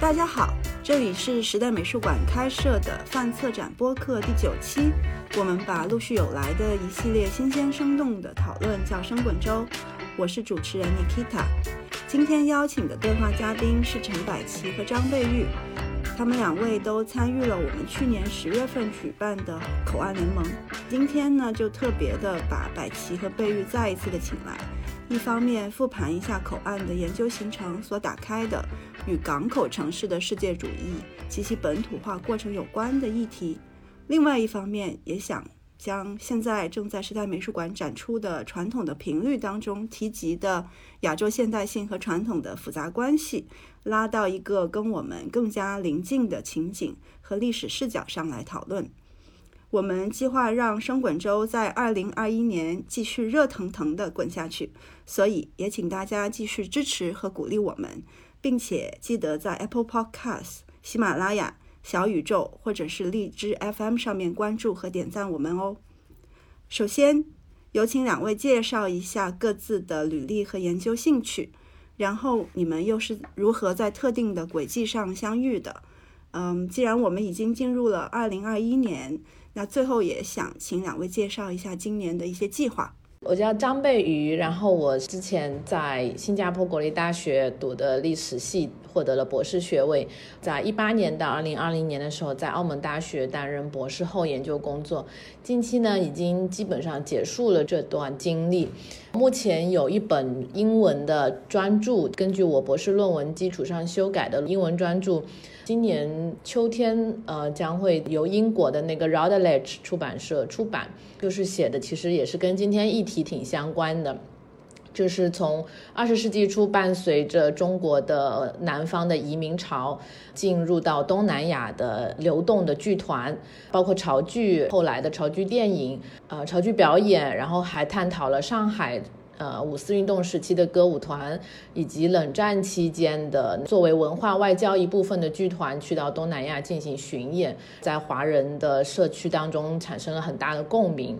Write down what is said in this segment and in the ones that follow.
大家好，这里是时代美术馆开设的泛策展播客第九期。我们把陆续有来的一系列新鲜生动的讨论叫“生滚粥”。我是主持人 Nikita。今天邀请的对话嘉宾是陈百奇和张贝玉，他们两位都参与了我们去年十月份举办的口岸联盟。今天呢，就特别的把百奇和贝玉再一次的请来。一方面复盘一下口岸的研究行程所打开的与港口城市的世界主义及其本土化过程有关的议题，另外一方面也想将现在正在时代美术馆展出的传统的频率当中提及的亚洲现代性和传统的复杂关系，拉到一个跟我们更加临近的情景和历史视角上来讨论。我们计划让生滚粥在二零二一年继续热腾腾地滚下去，所以也请大家继续支持和鼓励我们，并且记得在 Apple Podcast、喜马拉雅、小宇宙或者是荔枝 FM 上面关注和点赞我们哦。首先，有请两位介绍一下各自的履历和研究兴趣，然后你们又是如何在特定的轨迹上相遇的？嗯，既然我们已经进入了二零二一年。那最后也想请两位介绍一下今年的一些计划。我叫张贝瑜，然后我之前在新加坡国立大学读的历史系，获得了博士学位。在一八年到二零二零年的时候，在澳门大学担任博士后研究工作。近期呢，已经基本上结束了这段经历。目前有一本英文的专著，根据我博士论文基础上修改的英文专著。今年秋天，呃，将会由英国的那个 Routledge 出版社出版，就是写的其实也是跟今天议题挺相关的，就是从二十世纪初伴随着中国的南方的移民潮进入到东南亚的流动的剧团，包括潮剧，后来的潮剧电影，呃，潮剧表演，然后还探讨了上海。呃，五四运动时期的歌舞团，以及冷战期间的作为文化外交一部分的剧团，去到东南亚进行巡演，在华人的社区当中产生了很大的共鸣。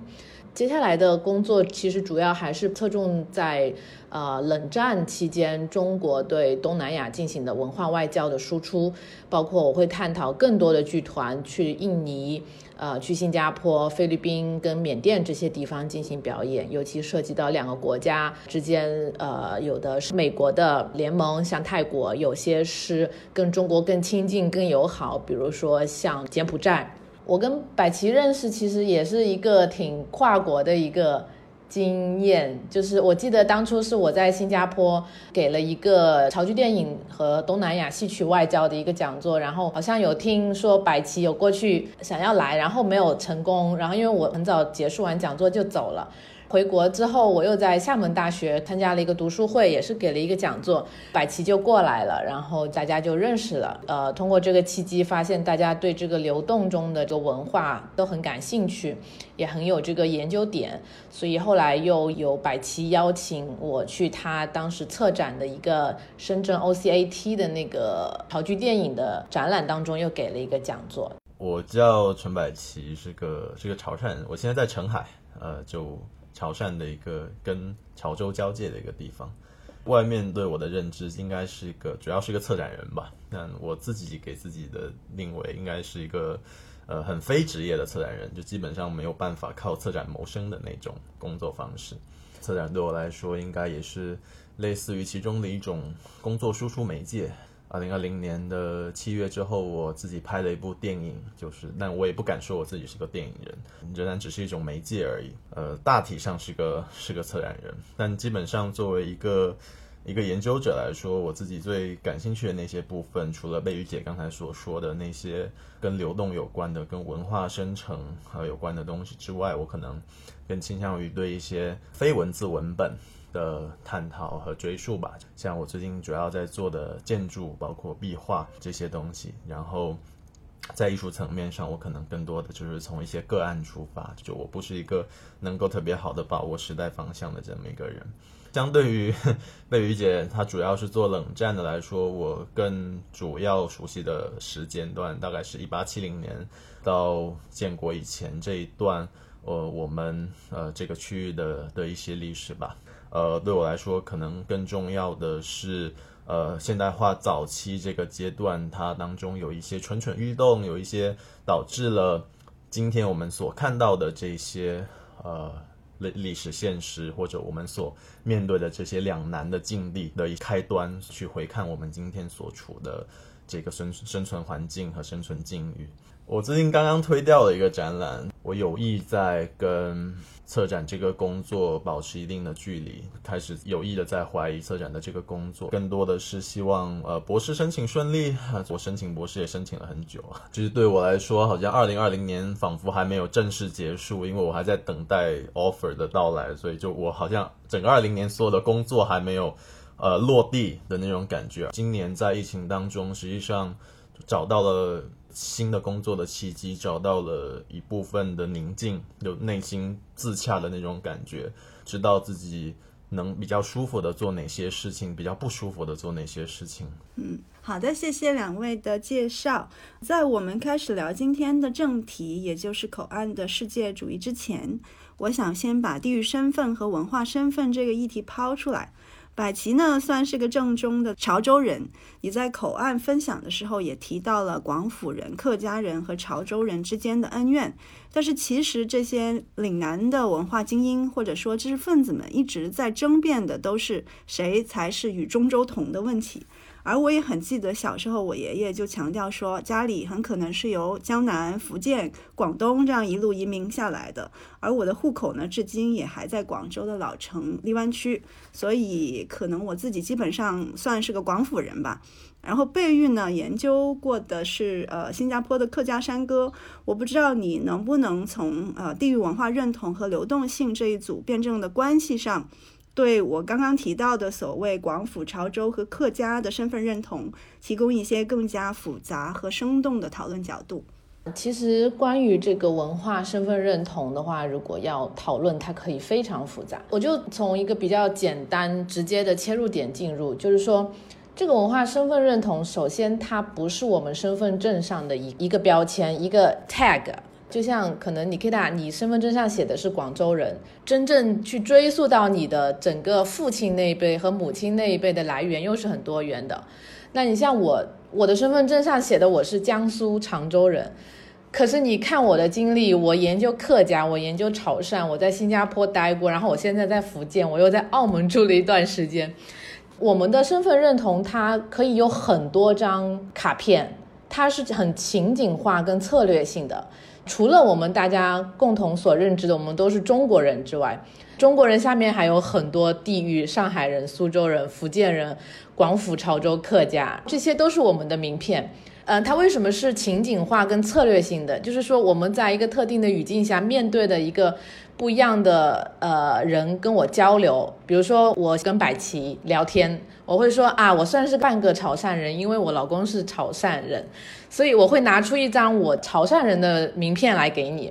接下来的工作其实主要还是侧重在呃冷战期间中国对东南亚进行的文化外交的输出，包括我会探讨更多的剧团去印尼、呃去新加坡、菲律宾跟缅甸这些地方进行表演，尤其涉及到两个国家之间，呃有的是美国的联盟，像泰国；有些是跟中国更亲近、更友好，比如说像柬埔寨。我跟百奇认识，其实也是一个挺跨国的一个经验。就是我记得当初是我在新加坡给了一个潮剧电影和东南亚戏曲外交的一个讲座，然后好像有听说百奇有过去想要来，然后没有成功。然后因为我很早结束完讲座就走了。回国之后，我又在厦门大学参加了一个读书会，也是给了一个讲座，百奇就过来了，然后大家就认识了。呃，通过这个契机，发现大家对这个流动中的这个文化都很感兴趣，也很有这个研究点，所以后来又有百奇邀请我去他当时策展的一个深圳 OCAT 的那个潮剧电影的展览当中，又给了一个讲座。我叫陈百奇，是个是个潮汕人，我现在在澄海，呃，就。潮汕的一个跟潮州交界的一个地方，外面对我的认知应该是一个，主要是个策展人吧。但我自己给自己的定位应该是一个，呃，很非职业的策展人，就基本上没有办法靠策展谋生的那种工作方式。策展对我来说，应该也是类似于其中的一种工作输出媒介。二零二零年的七月之后，我自己拍了一部电影，就是，但我也不敢说我自己是个电影人，仍然只是一种媒介而已。呃，大体上是个是个策展人，但基本上作为一个 一个研究者来说，我自己最感兴趣的那些部分，除了贝雨姐刚才所说的那些跟流动有关的、跟文化生成和有关的东西之外，我可能更倾向于对一些非文字文本。的探讨和追溯吧，像我最近主要在做的建筑，包括壁画这些东西。然后在艺术层面上，我可能更多的就是从一些个案出发，就我不是一个能够特别好的把握时代方向的这么一个人。相对于 贝雨姐，她主要是做冷战的来说，我更主要熟悉的时间段大概是一八七零年到建国以前这一段，呃，我们呃这个区域的的一些历史吧。呃，对我来说，可能更重要的是，呃现代化早期这个阶段，它当中有一些蠢蠢欲动，有一些导致了今天我们所看到的这些呃历历史现实，或者我们所面对的这些两难的境地的一开端，去回看我们今天所处的这个生生存环境和生存境遇。我最近刚刚推掉了一个展览，我有意在跟策展这个工作保持一定的距离，开始有意的在怀疑策展的这个工作，更多的是希望呃博士申请顺利。我申请博士也申请了很久，就是对我来说，好像二零二零年仿佛还没有正式结束，因为我还在等待 offer 的到来，所以就我好像整个二零年所有的工作还没有呃落地的那种感觉。今年在疫情当中，实际上找到了。新的工作的契机，找到了一部分的宁静，有内心自洽的那种感觉，知道自己能比较舒服的做哪些事情，比较不舒服的做哪些事情。嗯，好的，谢谢两位的介绍。在我们开始聊今天的正题，也就是口岸的世界主义之前，我想先把地域身份和文化身份这个议题抛出来。百齐呢，算是个正宗的潮州人。你在口岸分享的时候，也提到了广府人、客家人和潮州人之间的恩怨。但是，其实这些岭南的文化精英或者说知识分子们一直在争辩的，都是谁才是与中州同的问题。而我也很记得小时候，我爷爷就强调说，家里很可能是由江南、福建、广东这样一路移民下来的。而我的户口呢，至今也还在广州的老城荔湾区，所以可能我自己基本上算是个广府人吧。然后贝玉呢，研究过的是呃新加坡的客家山歌，我不知道你能不能从呃地域文化认同和流动性这一组辩证的关系上。对我刚刚提到的所谓广府、潮州和客家的身份认同，提供一些更加复杂和生动的讨论角度。其实，关于这个文化身份认同的话，如果要讨论，它可以非常复杂。我就从一个比较简单、直接的切入点进入，就是说，这个文化身份认同，首先它不是我们身份证上的一一个标签，一个 tag。就像可能你可以打你身份证上写的是广州人，真正去追溯到你的整个父亲那一辈和母亲那一辈的来源又是很多元的。那你像我，我的身份证上写的我是江苏常州人，可是你看我的经历，我研究客家，我研究潮汕，我在新加坡待过，然后我现在在福建，我又在澳门住了一段时间。我们的身份认同它可以有很多张卡片，它是很情景化跟策略性的。除了我们大家共同所认知的，我们都是中国人之外，中国人下面还有很多地域，上海人、苏州人、福建人、广府、潮州客家，这些都是我们的名片。嗯，它为什么是情景化跟策略性的？就是说我们在一个特定的语境下面对的一个。不一样的呃人跟我交流，比如说我跟百齐聊天，我会说啊，我算是半个潮汕人，因为我老公是潮汕人，所以我会拿出一张我潮汕人的名片来给你。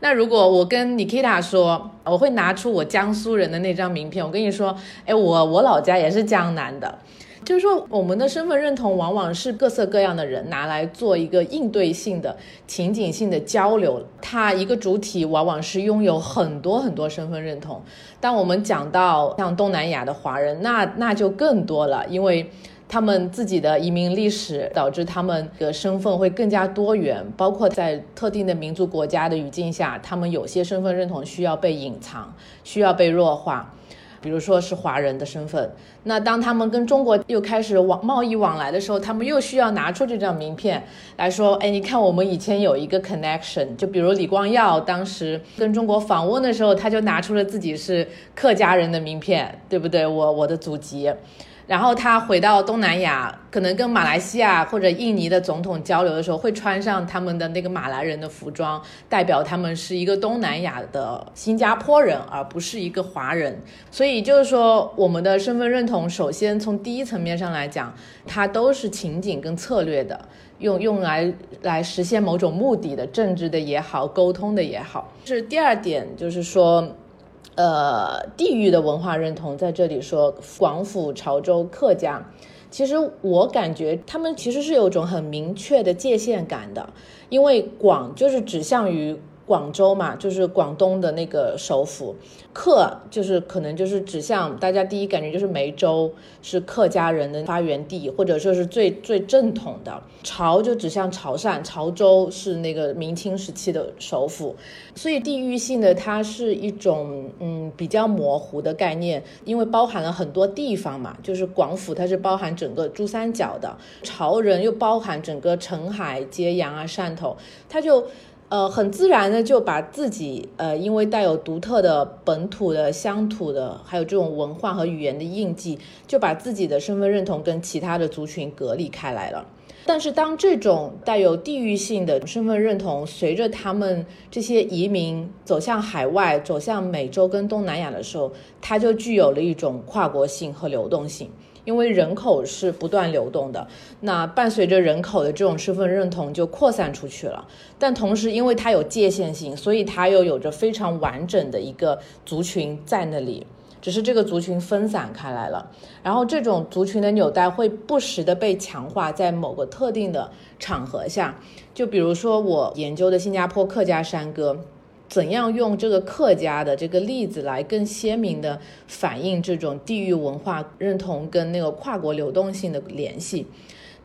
那如果我跟 Nikita 说，我会拿出我江苏人的那张名片，我跟你说，哎，我我老家也是江南的。就是说，我们的身份认同往往是各色各样的人拿来做一个应对性的、情景性的交流。它一个主体往往是拥有很多很多身份认同。当我们讲到像东南亚的华人，那那就更多了，因为他们自己的移民历史导致他们的身份会更加多元。包括在特定的民族国家的语境下，他们有些身份认同需要被隐藏，需要被弱化。比如说是华人的身份，那当他们跟中国又开始往贸易往来的时候，他们又需要拿出这张名片来说，哎，你看我们以前有一个 connection，就比如李光耀当时跟中国访问的时候，他就拿出了自己是客家人的名片，对不对？我我的祖籍。然后他回到东南亚，可能跟马来西亚或者印尼的总统交流的时候，会穿上他们的那个马来人的服装，代表他们是一个东南亚的新加坡人，而不是一个华人。所以就是说，我们的身份认同，首先从第一层面上来讲，它都是情景跟策略的，用用来来实现某种目的的，政治的也好，沟通的也好。是第二点，就是说。呃，地域的文化认同在这里说，广府、潮州、客家，其实我感觉他们其实是有种很明确的界限感的，因为广就是指向于广州嘛，就是广东的那个首府。客就是可能就是指向大家第一感觉就是梅州是客家人的发源地，或者说是最最正统的。潮就指向潮汕，潮州是那个明清时期的首府。所以地域性的它是一种嗯比较模糊的概念，因为包含了很多地方嘛，就是广府它是包含整个珠三角的，潮人又包含整个澄海、揭阳啊、汕头，它就。呃，很自然的就把自己，呃，因为带有独特的本土的乡土的，还有这种文化和语言的印记，就把自己的身份认同跟其他的族群隔离开来了。但是，当这种带有地域性的身份认同随着他们这些移民走向海外、走向美洲跟东南亚的时候，它就具有了一种跨国性和流动性。因为人口是不断流动的，那伴随着人口的这种身份认同就扩散出去了。但同时，因为它有界限性，所以它又有着非常完整的一个族群在那里，只是这个族群分散开来了。然后，这种族群的纽带会不时的被强化，在某个特定的场合下，就比如说我研究的新加坡客家山歌。怎样用这个客家的这个例子来更鲜明的反映这种地域文化认同跟那个跨国流动性的联系？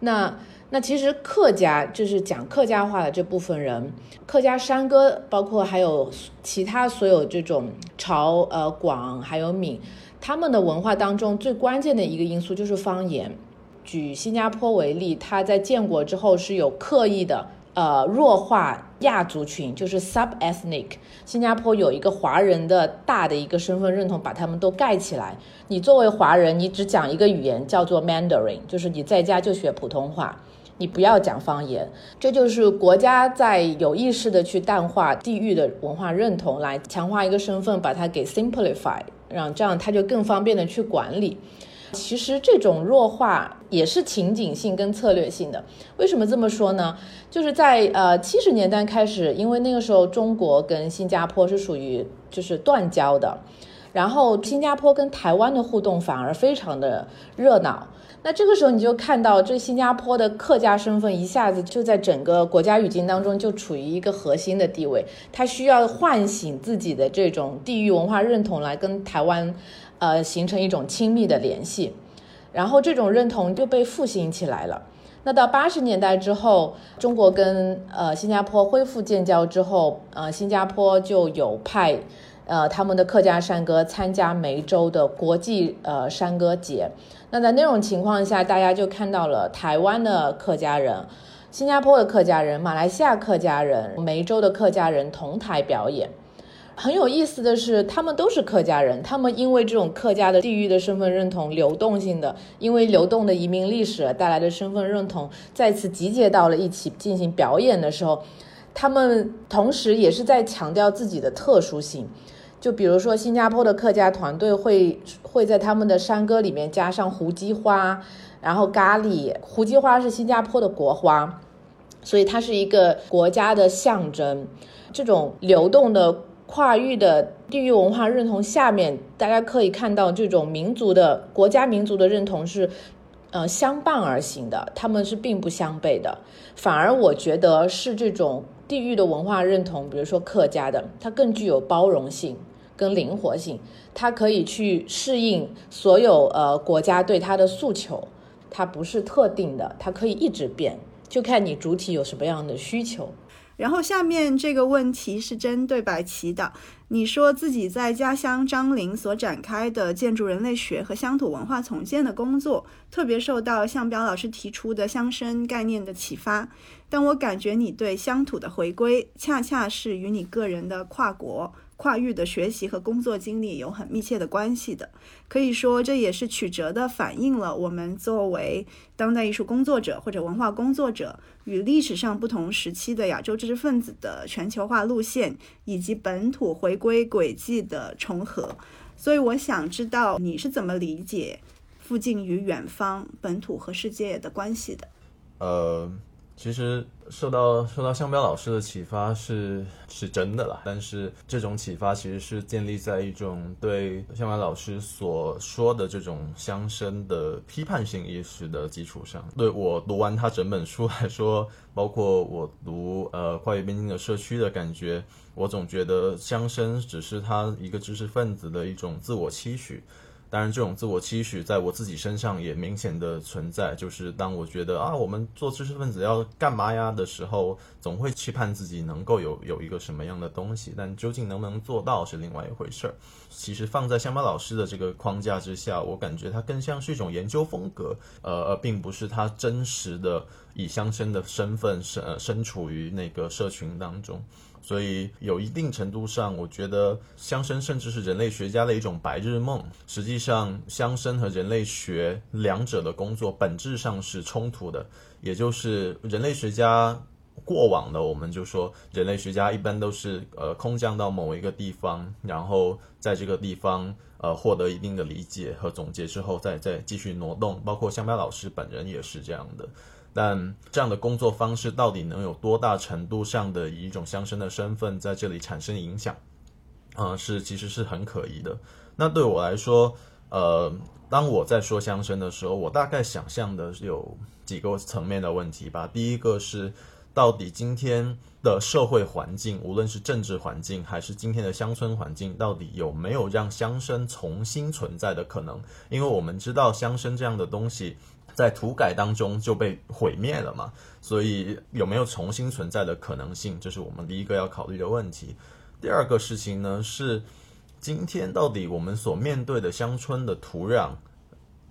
那那其实客家就是讲客家话的这部分人，客家山歌包括还有其他所有这种潮呃广还有闽，他们的文化当中最关键的一个因素就是方言。举新加坡为例，他在建国之后是有刻意的。呃，弱化亚族群就是 sub-ethnic。新加坡有一个华人的大的一个身份认同，把他们都盖起来。你作为华人，你只讲一个语言叫做 Mandarin，就是你在家就学普通话，你不要讲方言。这就是国家在有意识的去淡化地域的文化认同，来强化一个身份，把它给 simplify，让这样它就更方便的去管理。其实这种弱化也是情景性跟策略性的。为什么这么说呢？就是在呃七十年代开始，因为那个时候中国跟新加坡是属于就是断交的，然后新加坡跟台湾的互动反而非常的热闹。那这个时候你就看到，这新加坡的客家身份一下子就在整个国家语境当中就处于一个核心的地位，它需要唤醒自己的这种地域文化认同来跟台湾。呃，形成一种亲密的联系，然后这种认同就被复兴起来了。那到八十年代之后，中国跟呃新加坡恢复建交之后，呃，新加坡就有派呃他们的客家山歌参加梅州的国际呃山歌节。那在那种情况下，大家就看到了台湾的客家人、新加坡的客家人、马来西亚客家人、梅州的客家人同台表演。很有意思的是，他们都是客家人。他们因为这种客家的地域的身份认同流动性的，因为流动的移民历史带来的身份认同，再次集结到了一起进行表演的时候，他们同时也是在强调自己的特殊性。就比如说，新加坡的客家团队会会在他们的山歌里面加上胡姬花，然后咖喱。胡姬花是新加坡的国花，所以它是一个国家的象征。这种流动的。跨域的地域文化认同下面，大家可以看到这种民族的国家民族的认同是，呃，相伴而行的，他们是并不相悖的。反而我觉得是这种地域的文化认同，比如说客家的，它更具有包容性跟灵活性，它可以去适应所有呃国家对它的诉求，它不是特定的，它可以一直变，就看你主体有什么样的需求。然后下面这个问题是针对白棋的。你说自己在家乡张陵所展开的建筑人类学和乡土文化重建的工作，特别受到向彪老师提出的乡绅概念的启发。但我感觉你对乡土的回归，恰恰是与你个人的跨国。跨域的学习和工作经历有很密切的关系的，可以说这也是曲折的反映了我们作为当代艺术工作者或者文化工作者与历史上不同时期的亚洲知识分子的全球化路线以及本土回归轨迹的重合。所以我想知道你是怎么理解附近与远方、本土和世界的关系的？呃。其实受到受到香标老师的启发是是真的啦，但是这种启发其实是建立在一种对香标老师所说的这种乡绅的批判性意识的基础上。对我读完他整本书来说，包括我读呃跨越边境的社区的感觉，我总觉得乡绅只是他一个知识分子的一种自我期许。当然，这种自我期许在我自己身上也明显的存在。就是当我觉得啊，我们做知识分子要干嘛呀的时候，总会期盼自己能够有有一个什么样的东西，但究竟能不能做到是另外一回事儿。其实放在香巴老师的这个框架之下，我感觉它更像是一种研究风格，呃，而并不是他真实的以乡绅的身份身呃身处于那个社群当中。所以有一定程度上，我觉得乡绅甚至是人类学家的一种白日梦。实际上，乡绅和人类学两者的工作本质上是冲突的。也就是人类学家过往的，我们就说人类学家一般都是呃空降到某一个地方，然后在这个地方呃获得一定的理解和总结之后，再再继续挪动。包括香标老师本人也是这样的。但这样的工作方式到底能有多大程度上的以一种乡绅的身份在这里产生影响？啊，是其实是很可疑的。那对我来说，呃，当我在说乡绅的时候，我大概想象的有几个层面的问题吧。第一个是，到底今天的社会环境，无论是政治环境还是今天的乡村环境，到底有没有让乡绅重新存在的可能？因为我们知道乡绅这样的东西。在土改当中就被毁灭了嘛，所以有没有重新存在的可能性，这是我们第一个要考虑的问题。第二个事情呢是，今天到底我们所面对的乡村的土壤，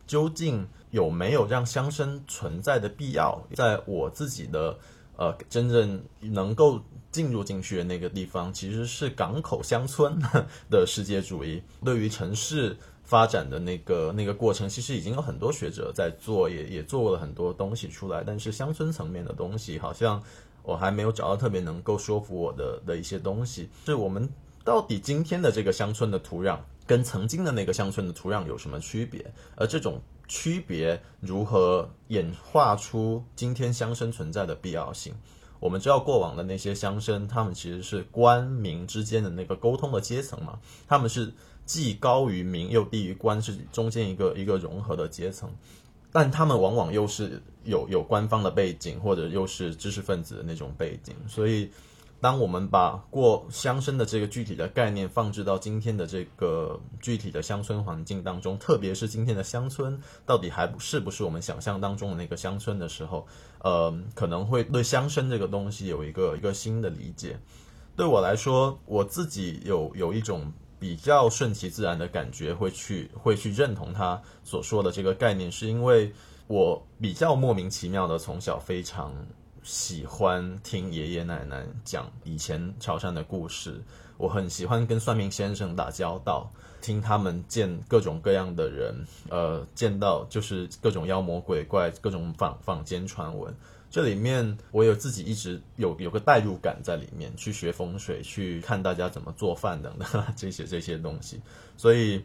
究竟有没有让乡绅存在的必要？在我自己的呃真正能够进入进去的那个地方，其实是港口乡村 的世界主义，对于城市。发展的那个那个过程，其实已经有很多学者在做，也也做了很多东西出来。但是乡村层面的东西，好像我还没有找到特别能够说服我的的一些东西。是我们到底今天的这个乡村的土壤，跟曾经的那个乡村的土壤有什么区别？而这种区别如何演化出今天乡绅存在的必要性？我们知道过往的那些乡绅，他们其实是官民之间的那个沟通的阶层嘛，他们是。既高于民又低于官，是中间一个一个融合的阶层，但他们往往又是有有官方的背景，或者又是知识分子的那种背景。所以，当我们把过乡绅的这个具体的概念放置到今天的这个具体的乡村环境当中，特别是今天的乡村到底还是不是我们想象当中的那个乡村的时候，呃，可能会对乡绅这个东西有一个一个新的理解。对我来说，我自己有有一种。比较顺其自然的感觉，会去会去认同他所说的这个概念，是因为我比较莫名其妙的从小非常喜欢听爷爷奶奶讲以前潮汕的故事，我很喜欢跟算命先生打交道，听他们见各种各样的人，呃，见到就是各种妖魔鬼怪，各种坊坊间传闻。这里面我有自己一直有有个代入感在里面，去学风水，去看大家怎么做饭等等 这些这些东西，所以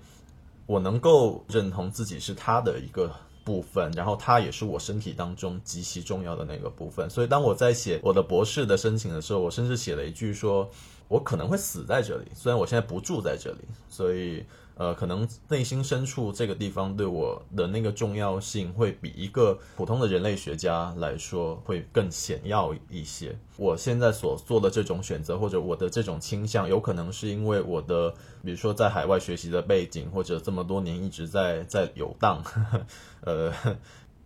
我能够认同自己是他的一个部分，然后它也是我身体当中极其重要的那个部分。所以当我在写我的博士的申请的时候，我甚至写了一句说，我可能会死在这里，虽然我现在不住在这里，所以。呃，可能内心深处这个地方对我的那个重要性，会比一个普通的人类学家来说会更显要一些。我现在所做的这种选择，或者我的这种倾向，有可能是因为我的，比如说在海外学习的背景，或者这么多年一直在在游荡。呃，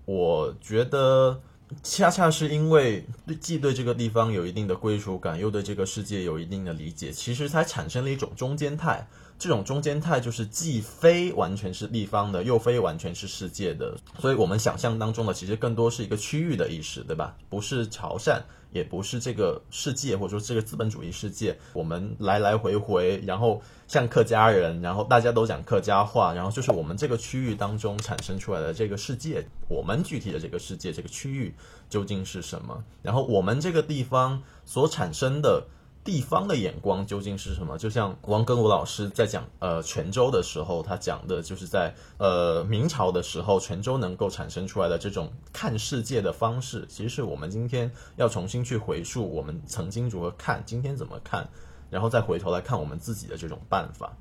我觉得恰恰是因为对既对这个地方有一定的归属感，又对这个世界有一定的理解，其实才产生了一种中间态。这种中间态就是既非完全是地方的，又非完全是世界的，所以我们想象当中的其实更多是一个区域的意识，对吧？不是潮汕，也不是这个世界，或者说这个资本主义世界。我们来来回回，然后像客家人，然后大家都讲客家话，然后就是我们这个区域当中产生出来的这个世界，我们具体的这个世界，这个区域究竟是什么？然后我们这个地方所产生的。地方的眼光究竟是什么？就像王根武老师在讲呃泉州的时候，他讲的就是在呃明朝的时候，泉州能够产生出来的这种看世界的方式，其实是我们今天要重新去回溯我们曾经如何看，今天怎么看，然后再回头来看我们自己的这种办法。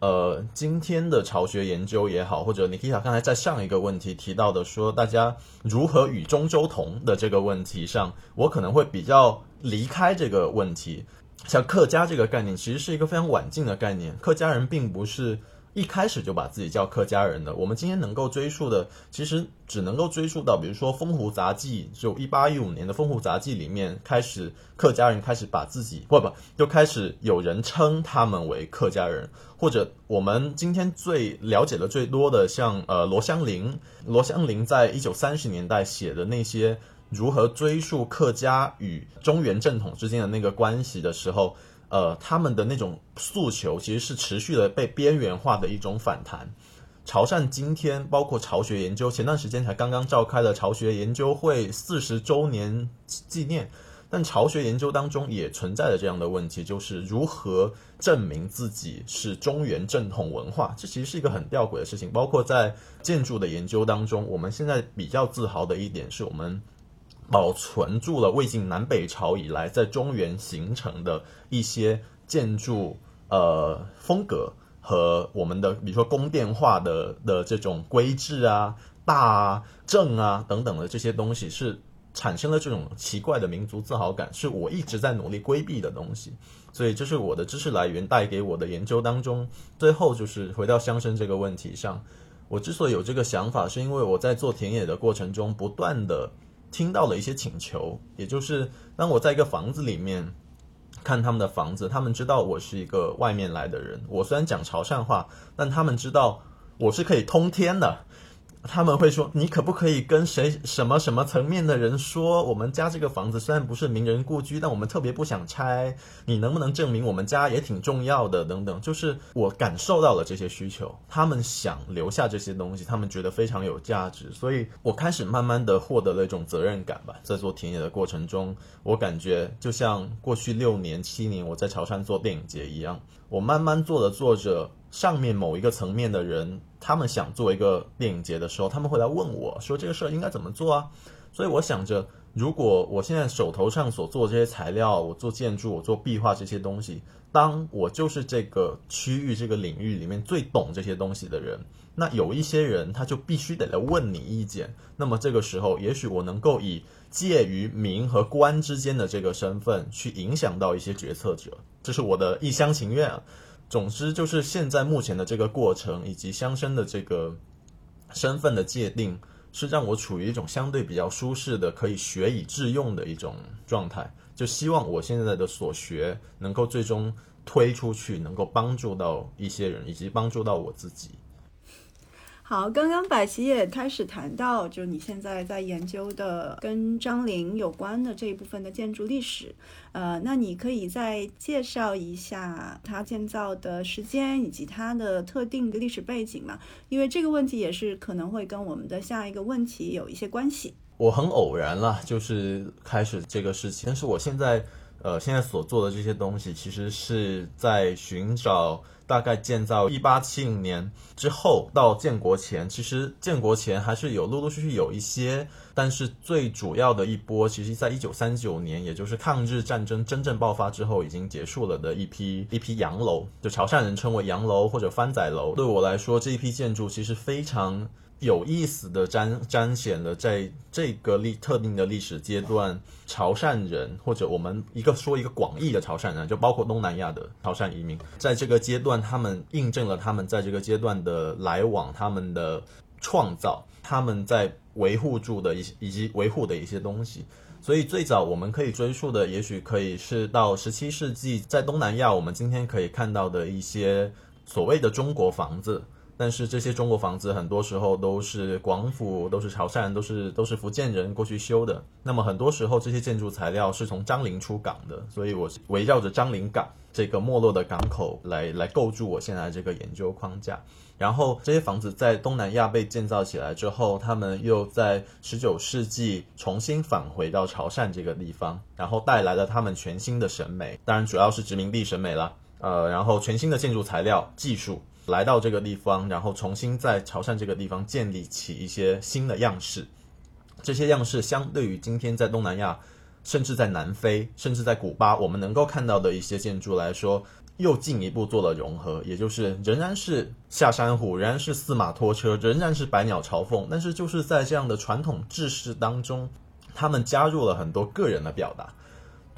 呃，今天的巢穴研究也好，或者你可以想刚才在上一个问题提到的说，大家如何与中州同的这个问题上，我可能会比较离开这个问题。像客家这个概念，其实是一个非常晚近的概念。客家人并不是一开始就把自己叫客家人的。我们今天能够追溯的，其实只能够追溯到，比如说《风湖杂记》，就一八一五年的《风湖杂记》里面开始，客家人开始把自己不不，就开始有人称他们为客家人。或者我们今天最了解的最多的，像呃罗香林，罗香林在一九三十年代写的那些。如何追溯客家与中原正统之间的那个关系的时候，呃，他们的那种诉求其实是持续的被边缘化的一种反弹。潮汕今天包括巢穴研究，前段时间才刚刚召开了巢穴研究会四十周年纪念，但巢穴研究当中也存在着这样的问题，就是如何证明自己是中原正统文化，这其实是一个很吊诡的事情。包括在建筑的研究当中，我们现在比较自豪的一点是我们。保存住了魏晋南北朝以来在中原形成的一些建筑呃风格和我们的比如说宫殿化的的这种规制啊、大啊、正啊等等的这些东西，是产生了这种奇怪的民族自豪感，是我一直在努力规避的东西。所以这是我的知识来源带给我的研究当中。最后就是回到乡绅这个问题上，我之所以有这个想法，是因为我在做田野的过程中不断的。听到了一些请求，也就是当我在一个房子里面看他们的房子，他们知道我是一个外面来的人。我虽然讲潮汕话，但他们知道我是可以通天的。他们会说：“你可不可以跟谁什么什么层面的人说，我们家这个房子虽然不是名人故居，但我们特别不想拆。你能不能证明我们家也挺重要的？等等，就是我感受到了这些需求，他们想留下这些东西，他们觉得非常有价值，所以我开始慢慢的获得了一种责任感吧。在做田野的过程中，我感觉就像过去六年七年我在潮汕做电影节一样，我慢慢做着做着。上面某一个层面的人，他们想做一个电影节的时候，他们会来问我说：“这个事儿应该怎么做啊？”所以我想着，如果我现在手头上所做这些材料，我做建筑，我做壁画这些东西，当我就是这个区域、这个领域里面最懂这些东西的人，那有一些人他就必须得来问你意见。那么这个时候，也许我能够以介于民和官之间的这个身份，去影响到一些决策者，这是我的一厢情愿啊。总之，就是现在目前的这个过程，以及乡绅的这个身份的界定，是让我处于一种相对比较舒适的、可以学以致用的一种状态。就希望我现在的所学能够最终推出去，能够帮助到一些人，以及帮助到我自己。好，刚刚百奇也开始谈到，就是你现在在研究的跟张陵有关的这一部分的建筑历史，呃，那你可以再介绍一下它建造的时间以及它的特定的历史背景嘛？因为这个问题也是可能会跟我们的下一个问题有一些关系。我很偶然了，就是开始这个事情，但是我现在，呃，现在所做的这些东西，其实是在寻找。大概建造一八七零年之后到建国前，其实建国前还是有陆陆续续有一些，但是最主要的一波，其实在一九三九年，也就是抗日战争真正爆发之后，已经结束了的一批一批洋楼，就潮汕人称为洋楼或者番仔楼。对我来说，这一批建筑其实非常。有意思的彰彰显了在这个历特定的历史阶段，潮汕人或者我们一个说一个广义的潮汕人，就包括东南亚的潮汕移民，在这个阶段，他们印证了他们在这个阶段的来往，他们的创造，他们在维护住的一些以及维护的一些东西。所以最早我们可以追溯的，也许可以是到十七世纪，在东南亚，我们今天可以看到的一些所谓的中国房子。但是这些中国房子很多时候都是广府、都是潮汕、都是都是福建人过去修的。那么很多时候这些建筑材料是从张陵出港的，所以我围绕着张陵港这个没落的港口来来构筑我现在这个研究框架。然后这些房子在东南亚被建造起来之后，他们又在十九世纪重新返回到潮汕这个地方，然后带来了他们全新的审美，当然主要是殖民地审美了。呃，然后全新的建筑材料技术。来到这个地方，然后重新在潮汕这个地方建立起一些新的样式。这些样式相对于今天在东南亚，甚至在南非，甚至在古巴，我们能够看到的一些建筑来说，又进一步做了融合。也就是仍然是下山虎，仍然是四马拖车，仍然是百鸟朝凤，但是就是在这样的传统制式当中，他们加入了很多个人的表达。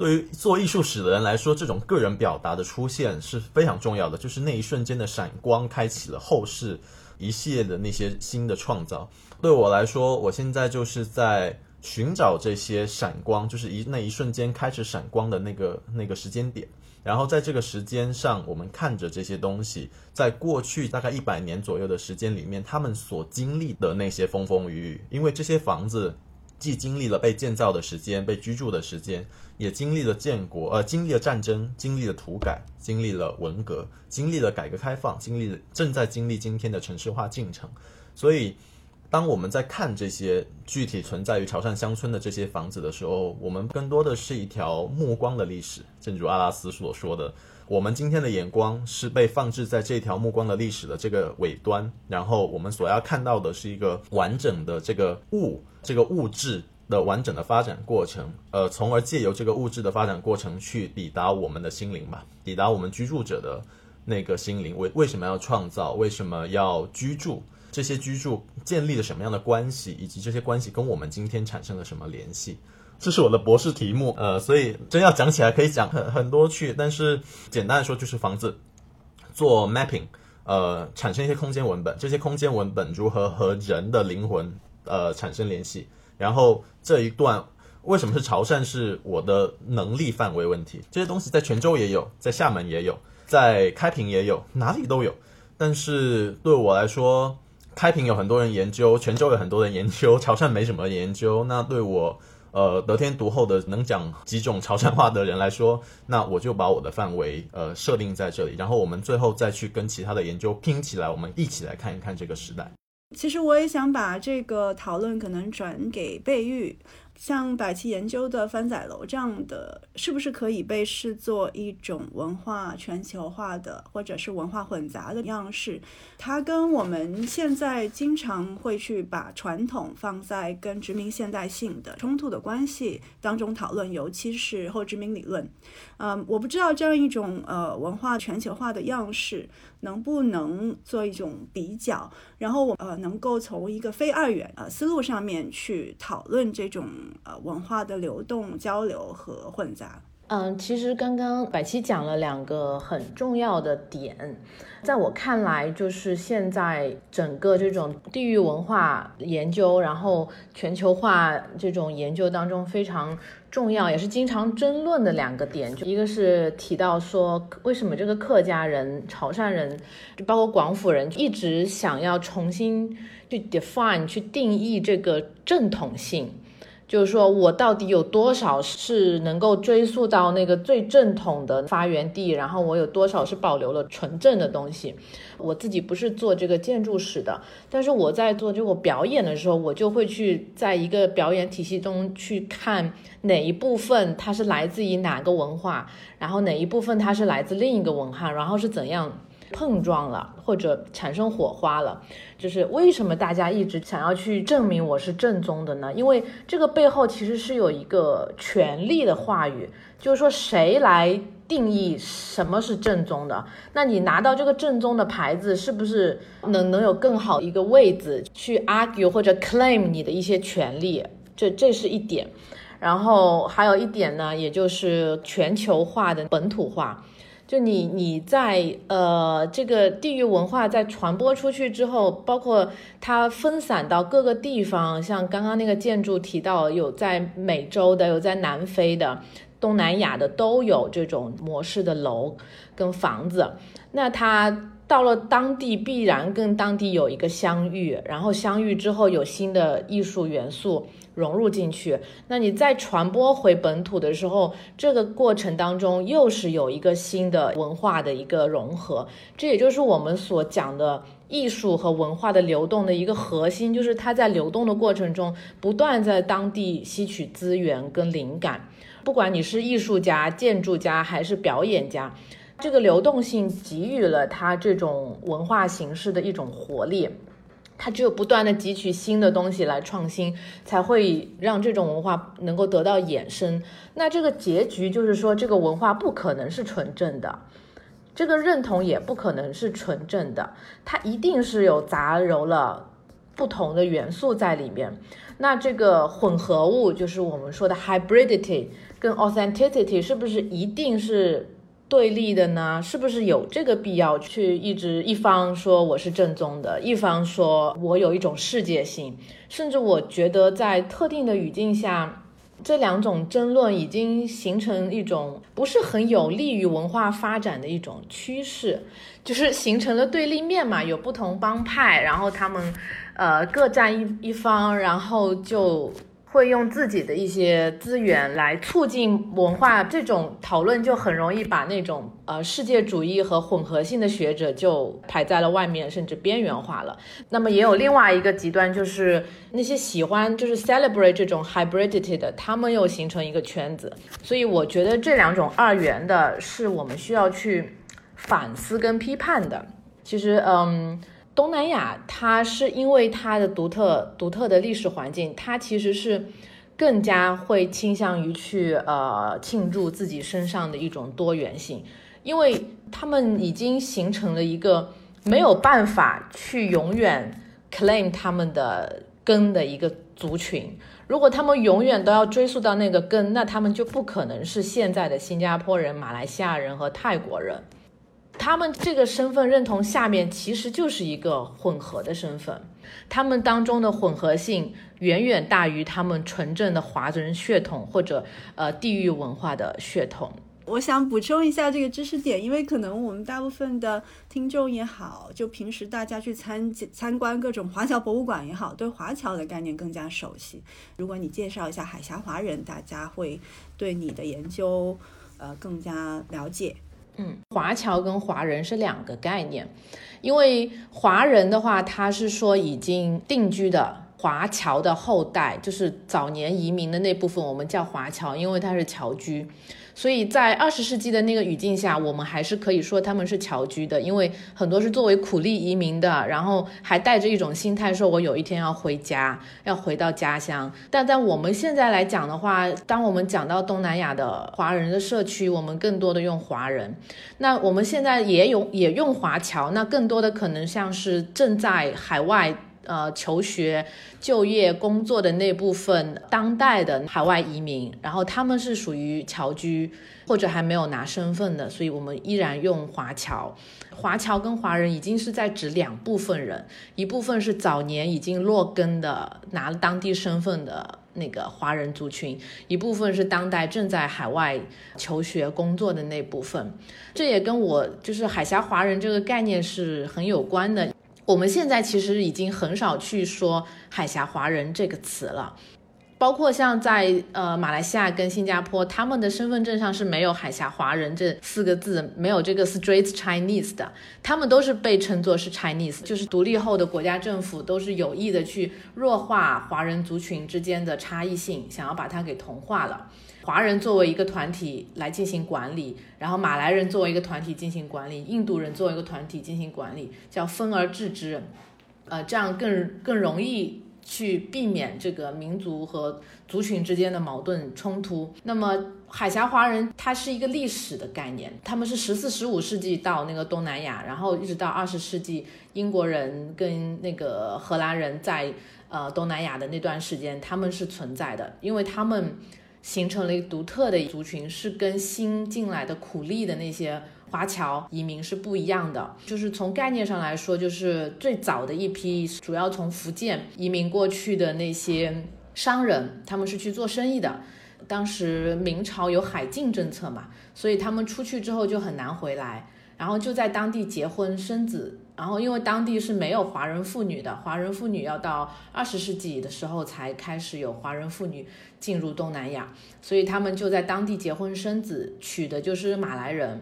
对于做艺术史的人来说，这种个人表达的出现是非常重要的。就是那一瞬间的闪光，开启了后世一系列的那些新的创造。对我来说，我现在就是在寻找这些闪光，就是一那一瞬间开始闪光的那个那个时间点。然后在这个时间上，我们看着这些东西，在过去大概一百年左右的时间里面，他们所经历的那些风风雨雨，因为这些房子。既经历了被建造的时间、被居住的时间，也经历了建国，呃，经历了战争，经历了土改，经历了文革，经历了改革开放，经历了正在经历今天的城市化进程。所以，当我们在看这些具体存在于潮汕乡村的这些房子的时候，我们更多的是一条目光的历史。正如阿拉斯所说的，我们今天的眼光是被放置在这条目光的历史的这个尾端，然后我们所要看到的是一个完整的这个物。这个物质的完整的发展过程，呃，从而借由这个物质的发展过程去抵达我们的心灵吧，抵达我们居住者的那个心灵。为为什么要创造？为什么要居住？这些居住建立了什么样的关系？以及这些关系跟我们今天产生了什么联系？这是我的博士题目，呃，所以真要讲起来可以讲很很多去，但是简单的说就是房子做 mapping，呃，产生一些空间文本，这些空间文本如何和人的灵魂。呃，产生联系，然后这一段为什么是潮汕是我的能力范围问题？这些东西在泉州也有，在厦门也有，在开平也有，哪里都有。但是对我来说，开平有很多人研究，泉州有很多人研究，潮汕没什么研究。那对我呃得天独厚的能讲几种潮汕话的人来说，那我就把我的范围呃设定在这里，然后我们最后再去跟其他的研究拼起来，我们一起来看一看这个时代。其实我也想把这个讨论可能转给贝玉。像百齐研究的番仔楼这样的，是不是可以被视作一种文化全球化的，或者是文化混杂的样式？它跟我们现在经常会去把传统放在跟殖民现代性的冲突的关系当中讨论，尤其是后殖民理论。嗯，我不知道这样一种呃文化全球化的样式能不能做一种比较，然后我呃能够从一个非二元呃思路上面去讨论这种。呃，文化的流动、交流和混杂。嗯，其实刚刚百七讲了两个很重要的点，在我看来，就是现在整个这种地域文化研究，然后全球化这种研究当中非常重要，也是经常争论的两个点。就一个是提到说，为什么这个客家人、潮汕人，就包括广府人，一直想要重新去 define、去定义这个正统性。就是说我到底有多少是能够追溯到那个最正统的发源地，然后我有多少是保留了纯正的东西？我自己不是做这个建筑史的，但是我在做这个表演的时候，我就会去在一个表演体系中去看哪一部分它是来自于哪个文化，然后哪一部分它是来自另一个文化，然后是怎样。碰撞了，或者产生火花了，就是为什么大家一直想要去证明我是正宗的呢？因为这个背后其实是有一个权力的话语，就是说谁来定义什么是正宗的？那你拿到这个正宗的牌子，是不是能能有更好一个位置去 argue 或者 claim 你的一些权利？这这是一点。然后还有一点呢，也就是全球化的本土化。就你你在呃这个地域文化在传播出去之后，包括它分散到各个地方，像刚刚那个建筑提到有在美洲的，有在南非的，东南亚的都有这种模式的楼跟房子。那它到了当地必然跟当地有一个相遇，然后相遇之后有新的艺术元素融入进去。那你再传播回本土的时候，这个过程当中又是有一个新的文化的一个融合。这也就是我们所讲的艺术和文化的流动的一个核心，就是它在流动的过程中不断在当地吸取资源跟灵感。不管你是艺术家、建筑家还是表演家。这个流动性给予了它这种文化形式的一种活力，它只有不断的汲取新的东西来创新，才会让这种文化能够得到衍生。那这个结局就是说，这个文化不可能是纯正的，这个认同也不可能是纯正的，它一定是有杂糅了不同的元素在里面。那这个混合物就是我们说的 hybridity 跟 authenticity，是不是一定是？对立的呢，是不是有这个必要去一直一方说我是正宗的，一方说我有一种世界性，甚至我觉得在特定的语境下，这两种争论已经形成一种不是很有利于文化发展的一种趋势，就是形成了对立面嘛，有不同帮派，然后他们呃各占一一方，然后就。会用自己的一些资源来促进文化，这种讨论就很容易把那种呃世界主义和混合性的学者就排在了外面，甚至边缘化了。那么也有另外一个极端，就是那些喜欢就是 celebrate 这种 hybridity 的，他们又形成一个圈子。所以我觉得这两种二元的是我们需要去反思跟批判的。其实，嗯。东南亚，它是因为它的独特、独特的历史环境，它其实是更加会倾向于去呃庆祝自己身上的一种多元性，因为他们已经形成了一个没有办法去永远 claim 他们的根的一个族群。如果他们永远都要追溯到那个根，那他们就不可能是现在的新加坡人、马来西亚人和泰国人。他们这个身份认同下面其实就是一个混合的身份，他们当中的混合性远远大于他们纯正的华人血统或者呃地域文化的血统。我想补充一下这个知识点，因为可能我们大部分的听众也好，就平时大家去参参观各种华侨博物馆也好，对华侨的概念更加熟悉。如果你介绍一下海峡华人，大家会对你的研究呃更加了解。嗯，华侨跟华人是两个概念，因为华人的话，他是说已经定居的华侨的后代，就是早年移民的那部分，我们叫华侨，因为他是侨居。所以在二十世纪的那个语境下，我们还是可以说他们是侨居的，因为很多是作为苦力移民的，然后还带着一种心态，说我有一天要回家，要回到家乡。但在我们现在来讲的话，当我们讲到东南亚的华人的社区，我们更多的用华人。那我们现在也有也用华侨，那更多的可能像是正在海外。呃，求学、就业、工作的那部分当代的海外移民，然后他们是属于侨居或者还没有拿身份的，所以我们依然用华侨。华侨跟华人已经是在指两部分人，一部分是早年已经落根的拿了当地身份的那个华人族群，一部分是当代正在海外求学、工作的那部分。这也跟我就是海峡华人这个概念是很有关的。我们现在其实已经很少去说海峡华人这个词了，包括像在呃马来西亚跟新加坡，他们的身份证上是没有海峡华人这四个字，没有这个 Straight Chinese 的，他们都是被称作是 Chinese，就是独立后的国家政府都是有意的去弱化华人族群之间的差异性，想要把它给同化了。华人作为一个团体来进行管理，然后马来人作为一个团体进行管理，印度人作为一个团体进行管理，叫分而治之，呃，这样更更容易去避免这个民族和族群之间的矛盾冲突。那么海峡华人它是一个历史的概念，他们是十四、十五世纪到那个东南亚，然后一直到二十世纪，英国人跟那个荷兰人在呃东南亚的那段时间，他们是存在的，因为他们。形成了一个独特的族群，是跟新进来的苦力的那些华侨移民是不一样的。就是从概念上来说，就是最早的一批主要从福建移民过去的那些商人，他们是去做生意的。当时明朝有海禁政策嘛，所以他们出去之后就很难回来。然后就在当地结婚生子。然后因为当地是没有华人妇女的，华人妇女要到二十世纪的时候才开始有华人妇女进入东南亚，所以他们就在当地结婚生子，娶的就是马来人。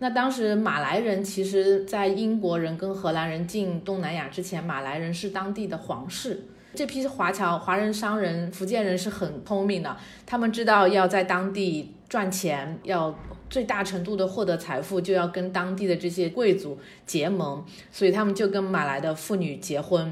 那当时马来人其实，在英国人跟荷兰人进东南亚之前，马来人是当地的皇室。这批华侨、华人商人、福建人是很聪明的，他们知道要在当地赚钱，要最大程度的获得财富，就要跟当地的这些贵族结盟，所以他们就跟马来的妇女结婚，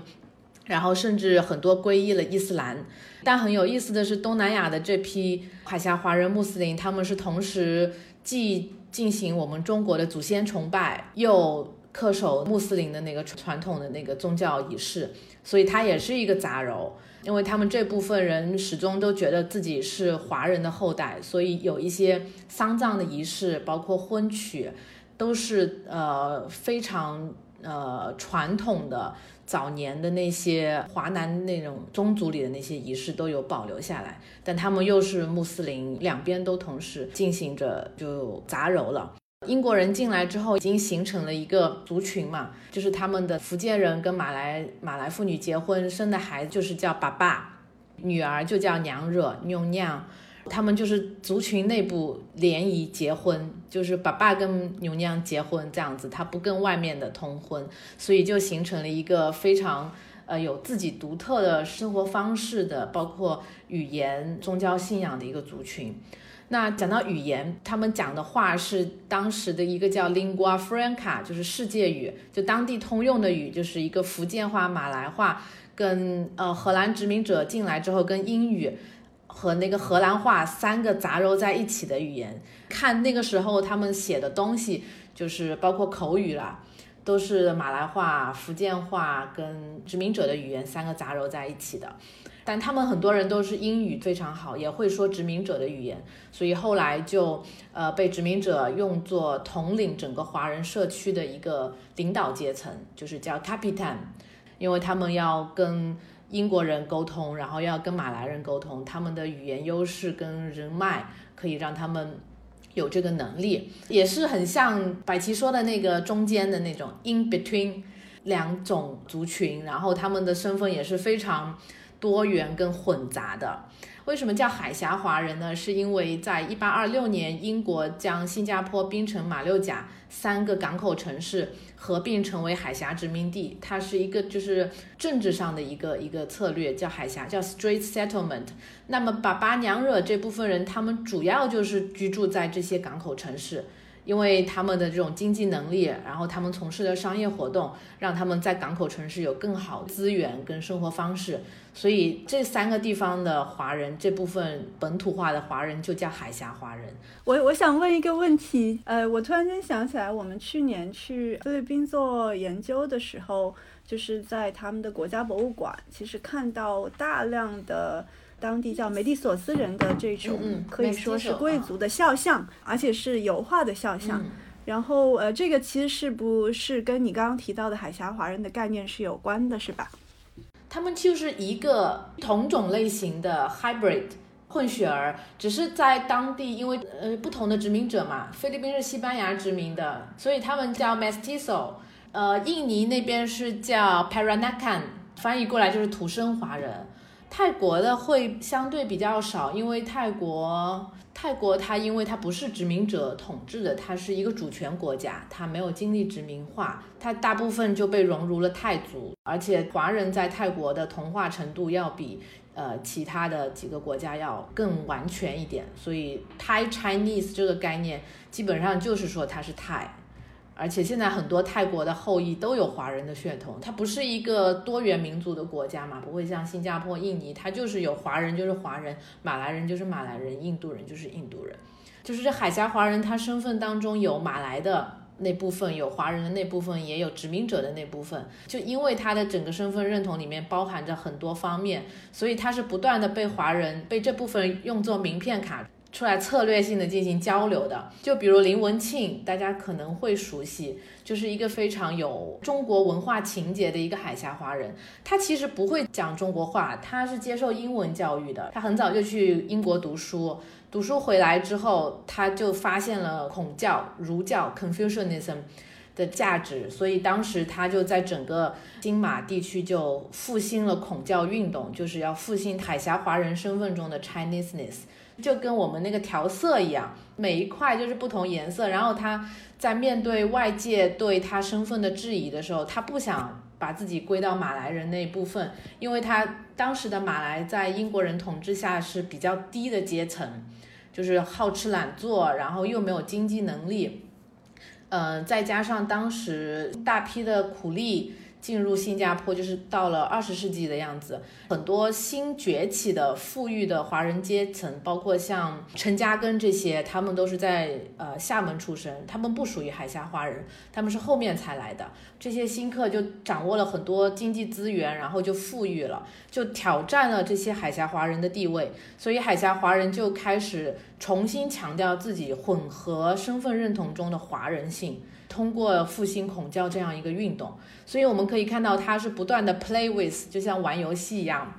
然后甚至很多皈依了伊斯兰。但很有意思的是，东南亚的这批海峡华人穆斯林，他们是同时既进行我们中国的祖先崇拜，又恪守穆斯林的那个传统的那个宗教仪式，所以它也是一个杂糅。因为他们这部分人始终都觉得自己是华人的后代，所以有一些丧葬的仪式，包括婚娶，都是呃非常呃传统的早年的那些华南那种宗族里的那些仪式都有保留下来。但他们又是穆斯林，两边都同时进行着，就杂糅了。英国人进来之后，已经形成了一个族群嘛，就是他们的福建人跟马来马来妇女结婚生的孩子就是叫爸爸，女儿就叫娘惹妞娘，他们就是族群内部联谊结婚，就是爸爸跟妞娘结婚这样子，他不跟外面的通婚，所以就形成了一个非常呃有自己独特的生活方式的，包括语言、宗教信仰的一个族群。那讲到语言，他们讲的话是当时的一个叫 lingua franca，就是世界语，就当地通用的语，就是一个福建话、马来话，跟呃荷兰殖民者进来之后，跟英语和那个荷兰话三个杂糅在一起的语言。看那个时候他们写的东西，就是包括口语啦，都是马来话、福建话跟殖民者的语言三个杂糅在一起的。但他们很多人都是英语非常好，也会说殖民者的语言，所以后来就呃被殖民者用作统领整个华人社区的一个领导阶层，就是叫 capitan，因为他们要跟英国人沟通，然后要跟马来人沟通，他们的语言优势跟人脉可以让他们有这个能力，也是很像百奇说的那个中间的那种 in between 两种族群，然后他们的身份也是非常。多元跟混杂的，为什么叫海峡华人呢？是因为在一八二六年，英国将新加坡、槟城、马六甲三个港口城市合并成为海峡殖民地，它是一个就是政治上的一个一个策略，叫海峡，叫 Strait Settlement。那么把巴娘惹这部分人，他们主要就是居住在这些港口城市。因为他们的这种经济能力，然后他们从事的商业活动，让他们在港口城市有更好资源跟生活方式，所以这三个地方的华人这部分本土化的华人就叫海峡华人。我我想问一个问题，呃，我突然间想起来，我们去年去菲律宾做研究的时候，就是在他们的国家博物馆，其实看到大量的。当地叫梅蒂索斯人的这种，可以说是贵族的肖像，而且是油画的肖像。然后，呃，这个其实是不是跟你刚刚提到的海峡华人的概念是有关的，是吧？他们就是一个同种类型的 hybrid 混血儿，只是在当地，因为呃不同的殖民者嘛，菲律宾是西班牙殖民的，所以他们叫 mestizo。呃，印尼那边是叫 Peranakan，翻译过来就是土生华人。泰国的会相对比较少，因为泰国泰国它因为它不是殖民者统治的，它是一个主权国家，它没有经历殖民化，它大部分就被融入了泰族，而且华人在泰国的同化程度要比呃其他的几个国家要更完全一点，所以 Thai Chinese 这个概念基本上就是说它是泰。而且现在很多泰国的后裔都有华人的血统，它不是一个多元民族的国家嘛，不会像新加坡、印尼，它就是有华人就是华人，马来人就是马来人，印度人就是印度人，就是这海峡华人，他身份当中有马来的那部分，有华人的那部分，也有殖民者的那部分，就因为他的整个身份认同里面包含着很多方面，所以他是不断的被华人被这部分用作名片卡。出来策略性的进行交流的，就比如林文庆，大家可能会熟悉，就是一个非常有中国文化情节的一个海峡华人。他其实不会讲中国话，他是接受英文教育的。他很早就去英国读书，读书回来之后，他就发现了孔教、儒教 （Confucianism），的价值，所以当时他就在整个金马地区就复兴了孔教运动，就是要复兴海峡华人身份中的 Chineseness，就跟我们那个调色一样，每一块就是不同颜色。然后他在面对外界对他身份的质疑的时候，他不想把自己归到马来人那一部分，因为他当时的马来在英国人统治下是比较低的阶层，就是好吃懒做，然后又没有经济能力。嗯，再加上当时大批的苦力进入新加坡，就是到了二十世纪的样子，很多新崛起的富裕的华人阶层，包括像陈嘉庚这些，他们都是在呃厦门出生，他们不属于海峡华人，他们是后面才来的。这些新客就掌握了很多经济资源，然后就富裕了，就挑战了这些海峡华人的地位，所以海峡华人就开始重新强调自己混合身份认同中的华人性。通过复兴孔教这样一个运动，所以我们可以看到他是不断的 play with，就像玩游戏一样，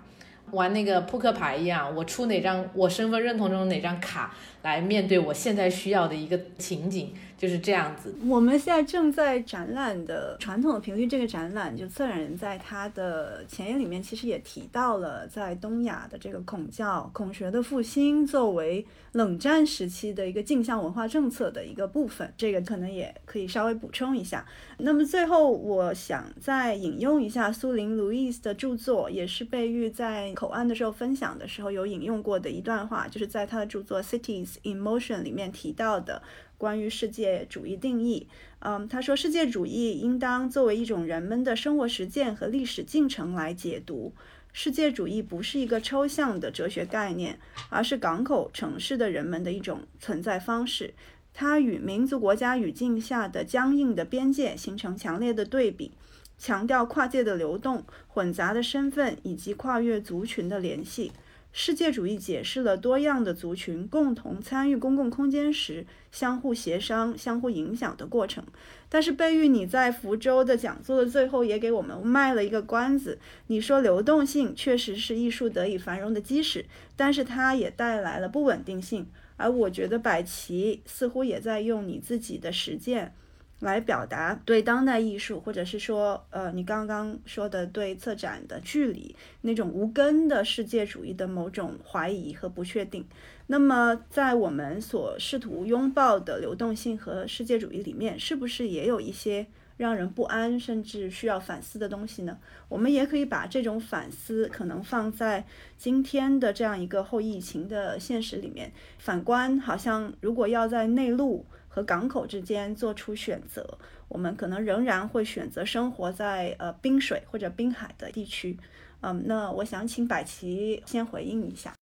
玩那个扑克牌一样，我出哪张我身份认同中的哪张卡来面对我现在需要的一个情景。就是这样子。我们现在正在展览的传统的频率这个展览，就策展人在他的前言里面其实也提到了，在东亚的这个孔教孔学的复兴作为冷战时期的一个镜像文化政策的一个部分，这个可能也可以稍微补充一下。那么最后，我想再引用一下苏林·路易斯的著作，也是贝玉在口岸的时候分享的时候有引用过的一段话，就是在他的著作《Cities in Motion》里面提到的。关于世界主义定义，嗯，他说，世界主义应当作为一种人们的生活实践和历史进程来解读。世界主义不是一个抽象的哲学概念，而是港口城市的人们的一种存在方式。它与民族国家语境下的僵硬的边界形成强烈的对比，强调跨界的流动、混杂的身份以及跨越族群的联系。世界主义解释了多样的族群共同参与公共空间时相互协商、相互影响的过程。但是，贝玉，你在福州的讲座的最后也给我们卖了一个关子。你说，流动性确实是艺术得以繁荣的基石，但是它也带来了不稳定性。而我觉得，百齐似乎也在用你自己的实践。来表达对当代艺术，或者是说，呃，你刚刚说的对策展的距离那种无根的世界主义的某种怀疑和不确定。那么，在我们所试图拥抱的流动性和世界主义里面，是不是也有一些让人不安，甚至需要反思的东西呢？我们也可以把这种反思可能放在今天的这样一个后疫情的现实里面。反观，好像如果要在内陆。和港口之间做出选择，我们可能仍然会选择生活在呃滨水或者滨海的地区。嗯，那我想请百奇先回应一下。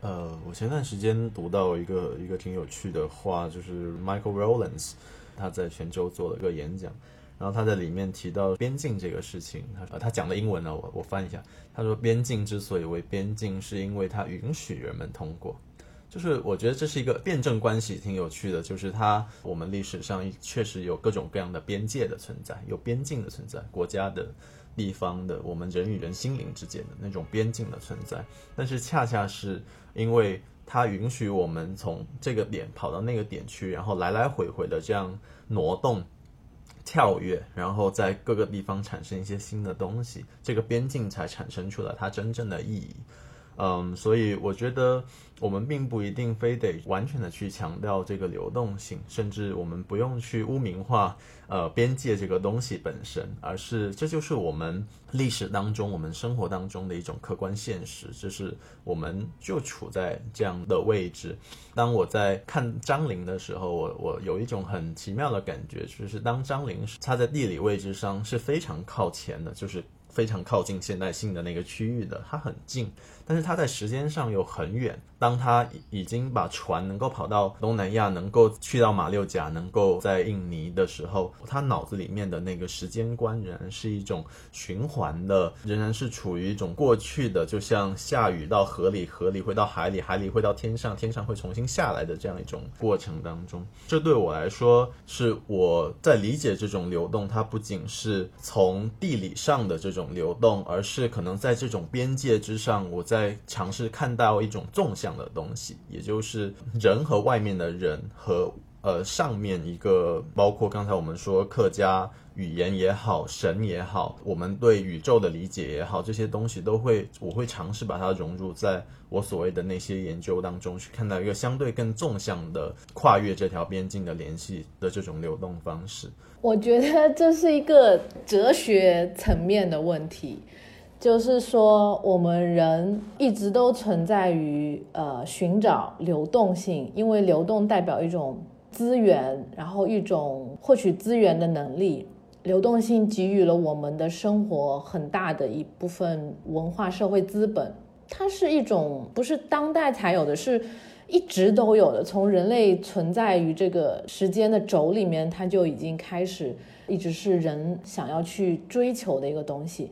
呃，我前段时间读到一个一个挺有趣的话，就是 Michael Rowlands 他在泉州做了一个演讲，然后他在里面提到边境这个事情，他他讲的英文呢，我我翻一下，他说边境之所以为边境，是因为它允许人们通过。就是我觉得这是一个辩证关系，挺有趣的。就是它，我们历史上确实有各种各样的边界的存在，有边境的存在，国家的、地方的，我们人与人心灵之间的那种边境的存在。但是恰恰是因为它允许我们从这个点跑到那个点去，然后来来回回的这样挪动、跳跃，然后在各个地方产生一些新的东西，这个边境才产生出了它真正的意义。嗯，所以我觉得我们并不一定非得完全的去强调这个流动性，甚至我们不用去污名化呃边界这个东西本身，而是这就是我们历史当中、我们生活当中的一种客观现实，就是我们就处在这样的位置。当我在看张陵的时候，我我有一种很奇妙的感觉，就是当张陵他在地理位置上是非常靠前的，就是非常靠近现代性的那个区域的，它很近。但是它在时间上又很远。当他已经把船能够跑到东南亚，能够去到马六甲，能够在印尼的时候，他脑子里面的那个时间观仍然是一种循环的，仍然是处于一种过去的，就像下雨到河里，河里会到海里，海里会到天上，天上会重新下来的这样一种过程当中。这对我来说，是我在理解这种流动，它不仅是从地理上的这种流动，而是可能在这种边界之上，我在。尝试看到一种纵向的东西，也就是人和外面的人和呃上面一个，包括刚才我们说客家语言也好，神也好，我们对宇宙的理解也好，这些东西都会，我会尝试把它融入在我所谓的那些研究当中，去看到一个相对更纵向的跨越这条边境的联系的这种流动方式。我觉得这是一个哲学层面的问题。就是说，我们人一直都存在于呃寻找流动性，因为流动代表一种资源，然后一种获取资源的能力。流动性给予了我们的生活很大的一部分文化社会资本，它是一种不是当代才有的，是一直都有的。从人类存在于这个时间的轴里面，它就已经开始，一直是人想要去追求的一个东西。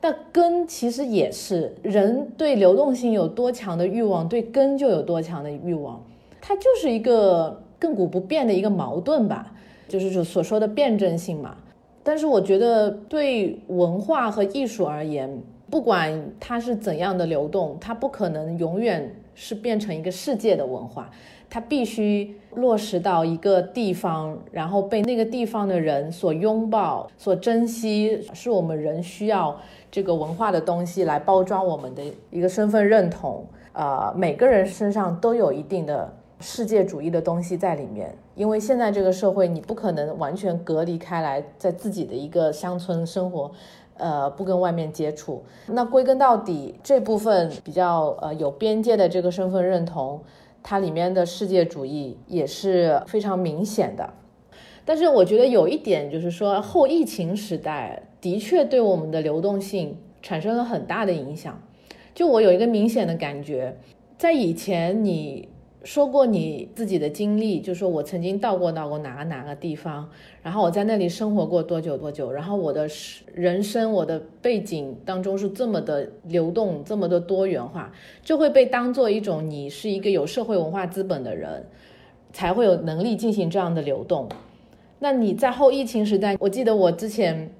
那根其实也是人对流动性有多强的欲望，对根就有多强的欲望，它就是一个亘古不变的一个矛盾吧，就是所说的辩证性嘛。但是我觉得对文化和艺术而言，不管它是怎样的流动，它不可能永远是变成一个世界的文化。它必须落实到一个地方，然后被那个地方的人所拥抱、所珍惜，是我们人需要这个文化的东西来包装我们的一个身份认同。呃，每个人身上都有一定的世界主义的东西在里面，因为现在这个社会，你不可能完全隔离开来，在自己的一个乡村生活，呃，不跟外面接触。那归根到底，这部分比较呃有边界的这个身份认同。它里面的世界主义也是非常明显的，但是我觉得有一点就是说，后疫情时代的确对我们的流动性产生了很大的影响。就我有一个明显的感觉，在以前你。说过你自己的经历，就说我曾经到过到过哪个哪个地方，然后我在那里生活过多久多久，然后我的人生我的背景当中是这么的流动，这么的多元化，就会被当做一种你是一个有社会文化资本的人，才会有能力进行这样的流动。那你在后疫情时代，我记得我之前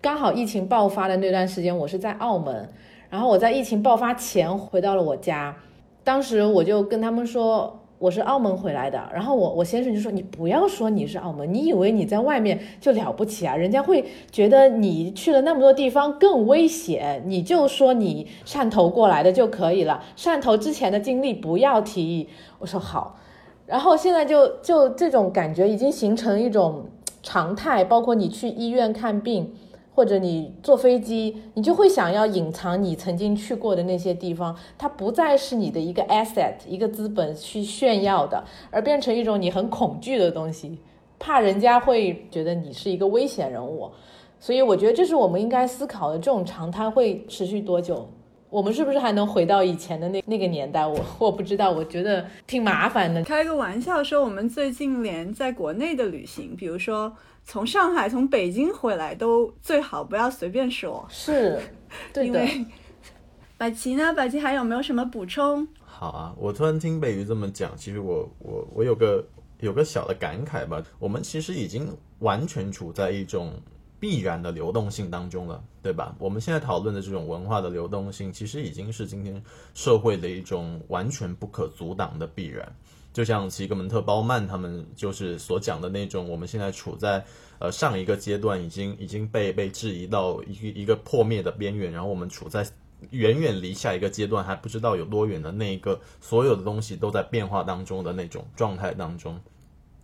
刚好疫情爆发的那段时间，我是在澳门，然后我在疫情爆发前回到了我家。当时我就跟他们说我是澳门回来的，然后我我先生就说你不要说你是澳门，你以为你在外面就了不起啊？人家会觉得你去了那么多地方更危险，你就说你汕头过来的就可以了，汕头之前的经历不要提。我说好，然后现在就就这种感觉已经形成一种常态，包括你去医院看病。或者你坐飞机，你就会想要隐藏你曾经去过的那些地方，它不再是你的一个 asset，一个资本去炫耀的，而变成一种你很恐惧的东西，怕人家会觉得你是一个危险人物。所以我觉得这是我们应该思考的，这种常态会持续多久？我们是不是还能回到以前的那那个年代？我我不知道，我觉得挺麻烦的。开个玩笑说，我们最近连在国内的旅行，比如说。从上海、从北京回来都最好不要随便说，是，对的。百奇呢？百奇还有没有什么补充？好啊，我突然听北鱼这么讲，其实我我我有个有个小的感慨吧。我们其实已经完全处在一种必然的流动性当中了，对吧？我们现在讨论的这种文化的流动性，其实已经是今天社会的一种完全不可阻挡的必然。就像齐格蒙特·鲍曼他们就是所讲的那种，我们现在处在呃上一个阶段，已经已经被被质疑到一一个破灭的边缘，然后我们处在远远离下一个阶段还不知道有多远的那一个，所有的东西都在变化当中的那种状态当中，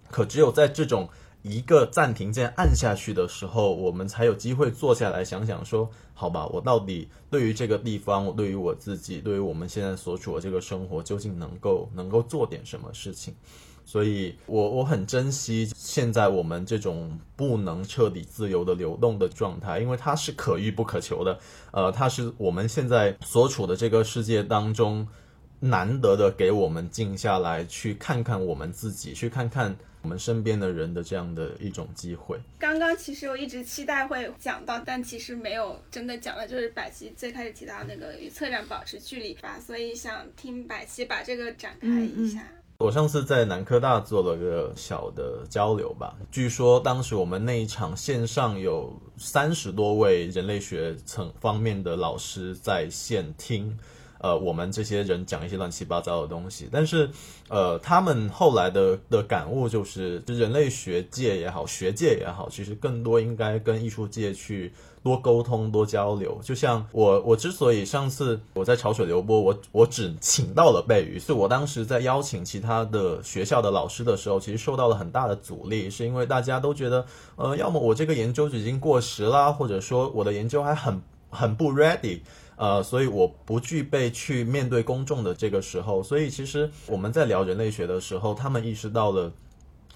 可只有在这种。一个暂停键按下去的时候，我们才有机会坐下来想想说，好吧，我到底对于这个地方，我对于我自己，对于我们现在所处的这个生活，究竟能够能够做点什么事情？所以，我我很珍惜现在我们这种不能彻底自由的流动的状态，因为它是可遇不可求的。呃，它是我们现在所处的这个世界当中难得的，给我们静下来去看看我们自己，去看看。我们身边的人的这样的一种机会。刚刚其实我一直期待会讲到，但其实没有真的讲的，就是百奇最开始提到那个与策展保持距离吧，所以想听百奇把这个展开一下。我上次在南科大做了个小的交流吧，据说当时我们那一场线上有三十多位人类学层方面的老师在线听。呃，我们这些人讲一些乱七八糟的东西。但是，呃，他们后来的的感悟就是，人类学界也好，学界也好，其实更多应该跟艺术界去。多沟通，多交流。就像我，我之所以上次我在潮水流波，我我只请到了贝鱼，所以我当时在邀请其他的学校的老师的时候，其实受到了很大的阻力，是因为大家都觉得，呃，要么我这个研究已经过时啦，或者说我的研究还很很不 ready，呃，所以我不具备去面对公众的这个时候。所以其实我们在聊人类学的时候，他们意识到了。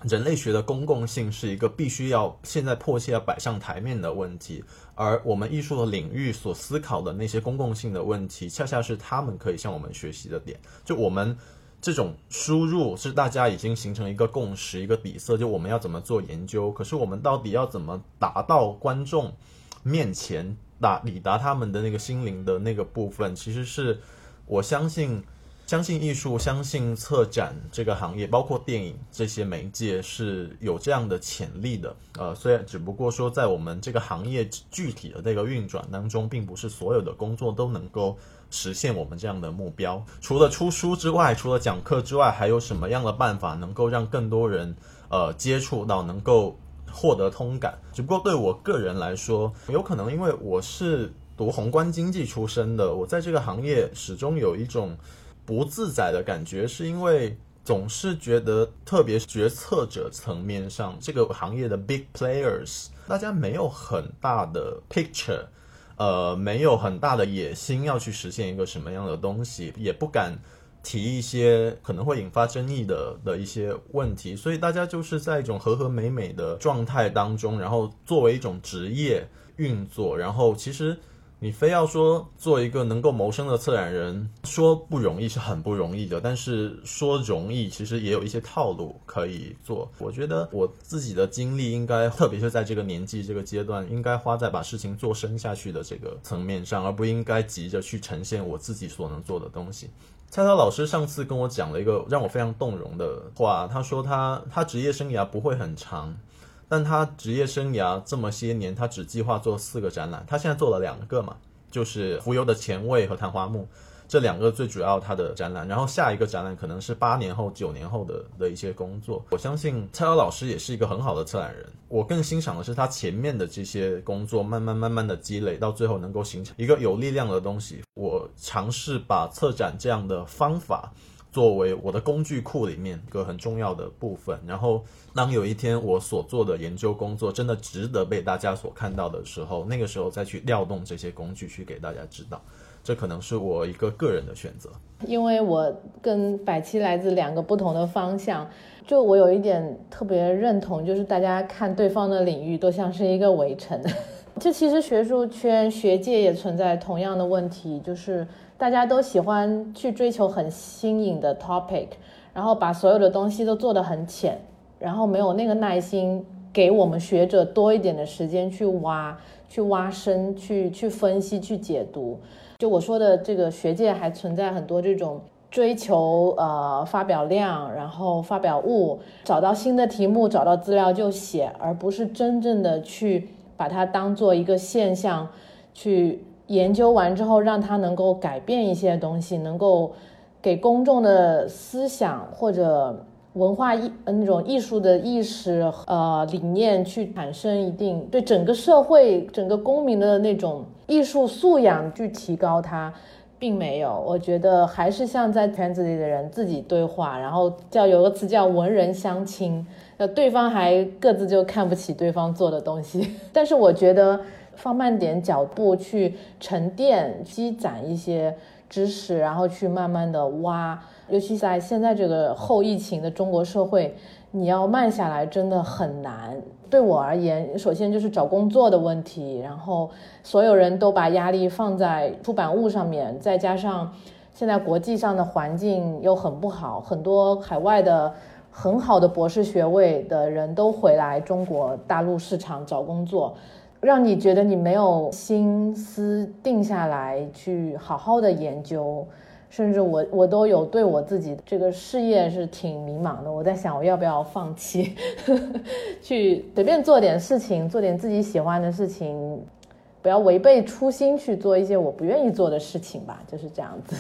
人类学的公共性是一个必须要现在迫切要摆上台面的问题，而我们艺术的领域所思考的那些公共性的问题，恰恰是他们可以向我们学习的点。就我们这种输入是大家已经形成一个共识、一个底色，就我们要怎么做研究。可是我们到底要怎么达到观众面前达抵达他们的那个心灵的那个部分，其实是我相信。相信艺术，相信策展这个行业，包括电影这些媒介是有这样的潜力的。呃，虽然只不过说在我们这个行业具体的这个运转当中，并不是所有的工作都能够实现我们这样的目标。除了出书之外，除了讲课之外，还有什么样的办法能够让更多人呃接触到，能够获得通感？只不过对我个人来说，有可能因为我是读宏观经济出身的，我在这个行业始终有一种。不自在的感觉，是因为总是觉得，特别决策者层面上，这个行业的 big players，大家没有很大的 picture，呃，没有很大的野心要去实现一个什么样的东西，也不敢提一些可能会引发争议的的一些问题，所以大家就是在一种和和美美的状态当中，然后作为一种职业运作，然后其实。你非要说做一个能够谋生的策展人，说不容易是很不容易的，但是说容易，其实也有一些套路可以做。我觉得我自己的精力应该，特别是在这个年纪、这个阶段，应该花在把事情做深下去的这个层面上，而不应该急着去呈现我自己所能做的东西。蔡涛老师上次跟我讲了一个让我非常动容的话，他说他他职业生涯不会很长。但他职业生涯这么些年，他只计划做四个展览，他现在做了两个嘛，就是浮游的前卫和昙花木这两个最主要他的展览，然后下一个展览可能是八年后、九年后的的一些工作。我相信蔡瑶老师也是一个很好的策展人，我更欣赏的是他前面的这些工作，慢慢慢慢的积累，到最后能够形成一个有力量的东西。我尝试把策展这样的方法。作为我的工具库里面一个很重要的部分，然后当有一天我所做的研究工作真的值得被大家所看到的时候，那个时候再去调动这些工具去给大家知道，这可能是我一个个人的选择。因为我跟百期来自两个不同的方向，就我有一点特别认同，就是大家看对方的领域都像是一个围城。就其实学术圈、学界也存在同样的问题，就是。大家都喜欢去追求很新颖的 topic，然后把所有的东西都做得很浅，然后没有那个耐心给我们学者多一点的时间去挖、去挖深、去去分析、去解读。就我说的这个学界还存在很多这种追求呃发表量，然后发表物，找到新的题目、找到资料就写，而不是真正的去把它当做一个现象去。研究完之后，让他能够改变一些东西，能够给公众的思想或者文化艺那种艺术的意识呃理念去产生一定对整个社会整个公民的那种艺术素养去提高它，并没有。我觉得还是像在圈子里的人自己对话，然后叫有个词叫文人相亲，呃，对方还各自就看不起对方做的东西。但是我觉得。放慢点脚步，去沉淀、积攒一些知识，然后去慢慢的挖。尤其在现在这个后疫情的中国社会，你要慢下来真的很难。对我而言，首先就是找工作的问题，然后所有人都把压力放在出版物上面，再加上现在国际上的环境又很不好，很多海外的很好的博士学位的人都回来中国大陆市场找工作。让你觉得你没有心思定下来去好好的研究，甚至我我都有对我自己这个事业是挺迷茫的。我在想我要不要放弃，去随便做点事情，做点自己喜欢的事情，不要违背初心去做一些我不愿意做的事情吧，就是这样子。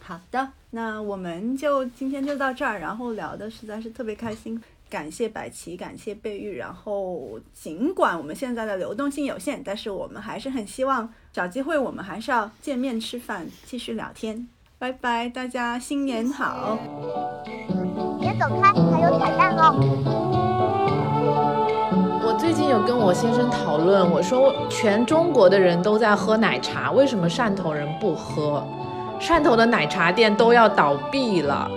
好的，那我们就今天就到这儿，然后聊的实在是特别开心，感谢百奇，感谢贝玉，然后尽管我们现在的流动性有限，但是我们还是很希望找机会，我们还是要见面吃饭，继续聊天。拜拜，大家新年好！别走开，还有彩蛋哦。我最近有跟我先生讨论，我说全中国的人都在喝奶茶，为什么汕头人不喝？汕头的奶茶店都要倒闭了。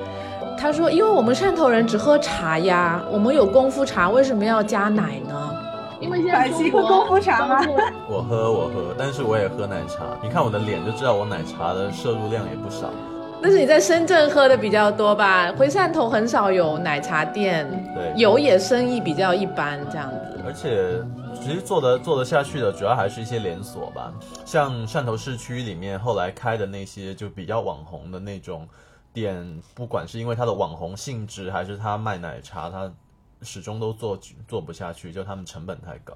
他说，因为我们汕头人只喝茶呀，我们有功夫茶，为什么要加奶呢？因为现在中国功夫茶吗？我喝我喝，但是我也喝奶茶。你看我的脸就知道我奶茶的摄入量也不少。但是你在深圳喝的比较多吧？回汕头很少有奶茶店，对，有也生意比较一般这样子。而且其实做得做得下去的，主要还是一些连锁吧。像汕头市区里面后来开的那些就比较网红的那种店，不管是因为它的网红性质，还是它卖奶茶，它始终都做做不下去，就他们成本太高。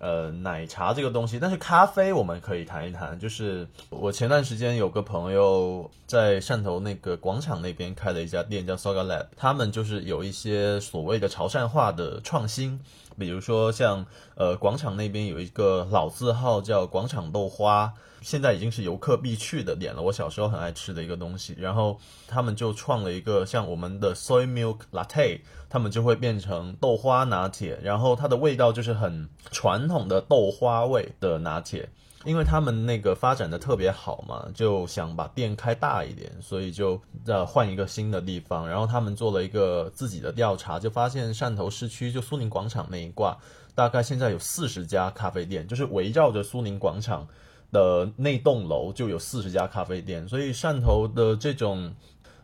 呃，奶茶这个东西，但是咖啡我们可以谈一谈。就是我前段时间有个朋友在汕头那个广场那边开了一家店，叫 Soga Lab，他们就是有一些所谓的潮汕话的创新，比如说像呃广场那边有一个老字号叫广场豆花，现在已经是游客必去的点了。我小时候很爱吃的一个东西，然后他们就创了一个像我们的 Soy Milk Latte。他们就会变成豆花拿铁，然后它的味道就是很传统的豆花味的拿铁。因为他们那个发展的特别好嘛，就想把店开大一点，所以就呃换一个新的地方。然后他们做了一个自己的调查，就发现汕头市区就苏宁广场那一挂，大概现在有四十家咖啡店，就是围绕着苏宁广场的那栋楼就有四十家咖啡店。所以汕头的这种。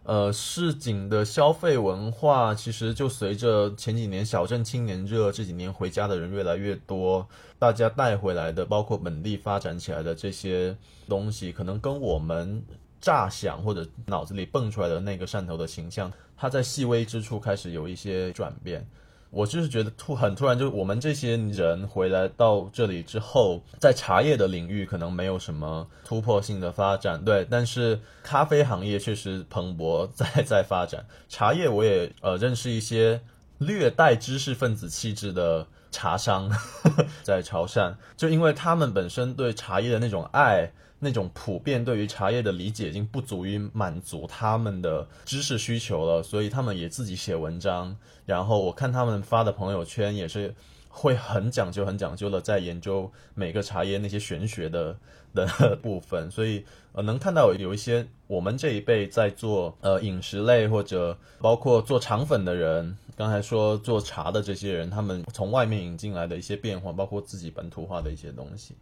呃，市井的消费文化其实就随着前几年小镇青年热，这几年回家的人越来越多，大家带回来的，包括本地发展起来的这些东西，可能跟我们乍想或者脑子里蹦出来的那个汕头的形象，它在细微之处开始有一些转变。我就是觉得突很突然，就是我们这些人回来到这里之后，在茶叶的领域可能没有什么突破性的发展，对，但是咖啡行业确实蓬勃在在发展。茶叶我也呃认识一些略带知识分子气质的茶商，在潮汕，就因为他们本身对茶叶的那种爱。那种普遍对于茶叶的理解已经不足以满足他们的知识需求了，所以他们也自己写文章。然后我看他们发的朋友圈也是会很讲究、很讲究的在研究每个茶叶那些玄学的 的部分。所以呃，能看到有一些我们这一辈在做呃饮食类或者包括做肠粉的人，刚才说做茶的这些人，他们从外面引进来的一些变化，包括自己本土化的一些东西。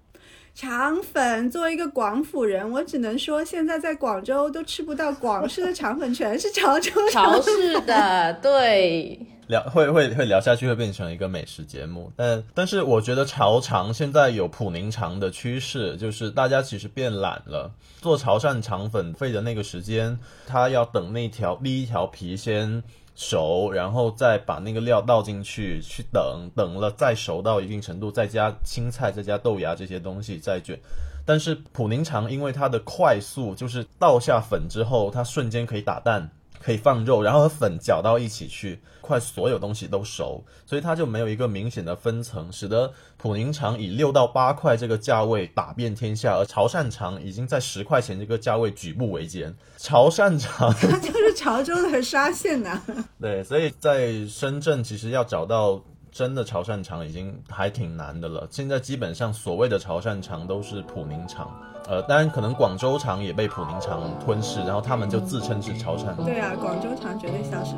肠粉，作为一个广府人，我只能说，现在在广州都吃不到广式的肠粉，全是潮州潮式的。对，聊会会会聊下去，会变成一个美食节目。但但是，我觉得潮肠现在有普宁肠的趋势，就是大家其实变懒了，做潮汕肠粉费的那个时间，他要等那条第一条皮先。熟，然后再把那个料倒进去，去等等了，再熟到一定程度，再加青菜，再加豆芽这些东西，再卷。但是普宁肠因为它的快速，就是倒下粉之后，它瞬间可以打蛋。可以放肉，然后和粉搅到一起去，快所有东西都熟，所以它就没有一个明显的分层，使得普宁肠以六到八块这个价位打遍天下，而潮汕肠已经在十块钱这个价位举步维艰。潮汕肠 就是潮州的沙县呐。对，所以在深圳其实要找到真的潮汕肠已经还挺难的了。现在基本上所谓的潮汕肠都是普宁肠。呃，当然可能广州厂也被普宁厂吞噬，然后他们就自称是潮汕。对啊，广州厂绝对消失。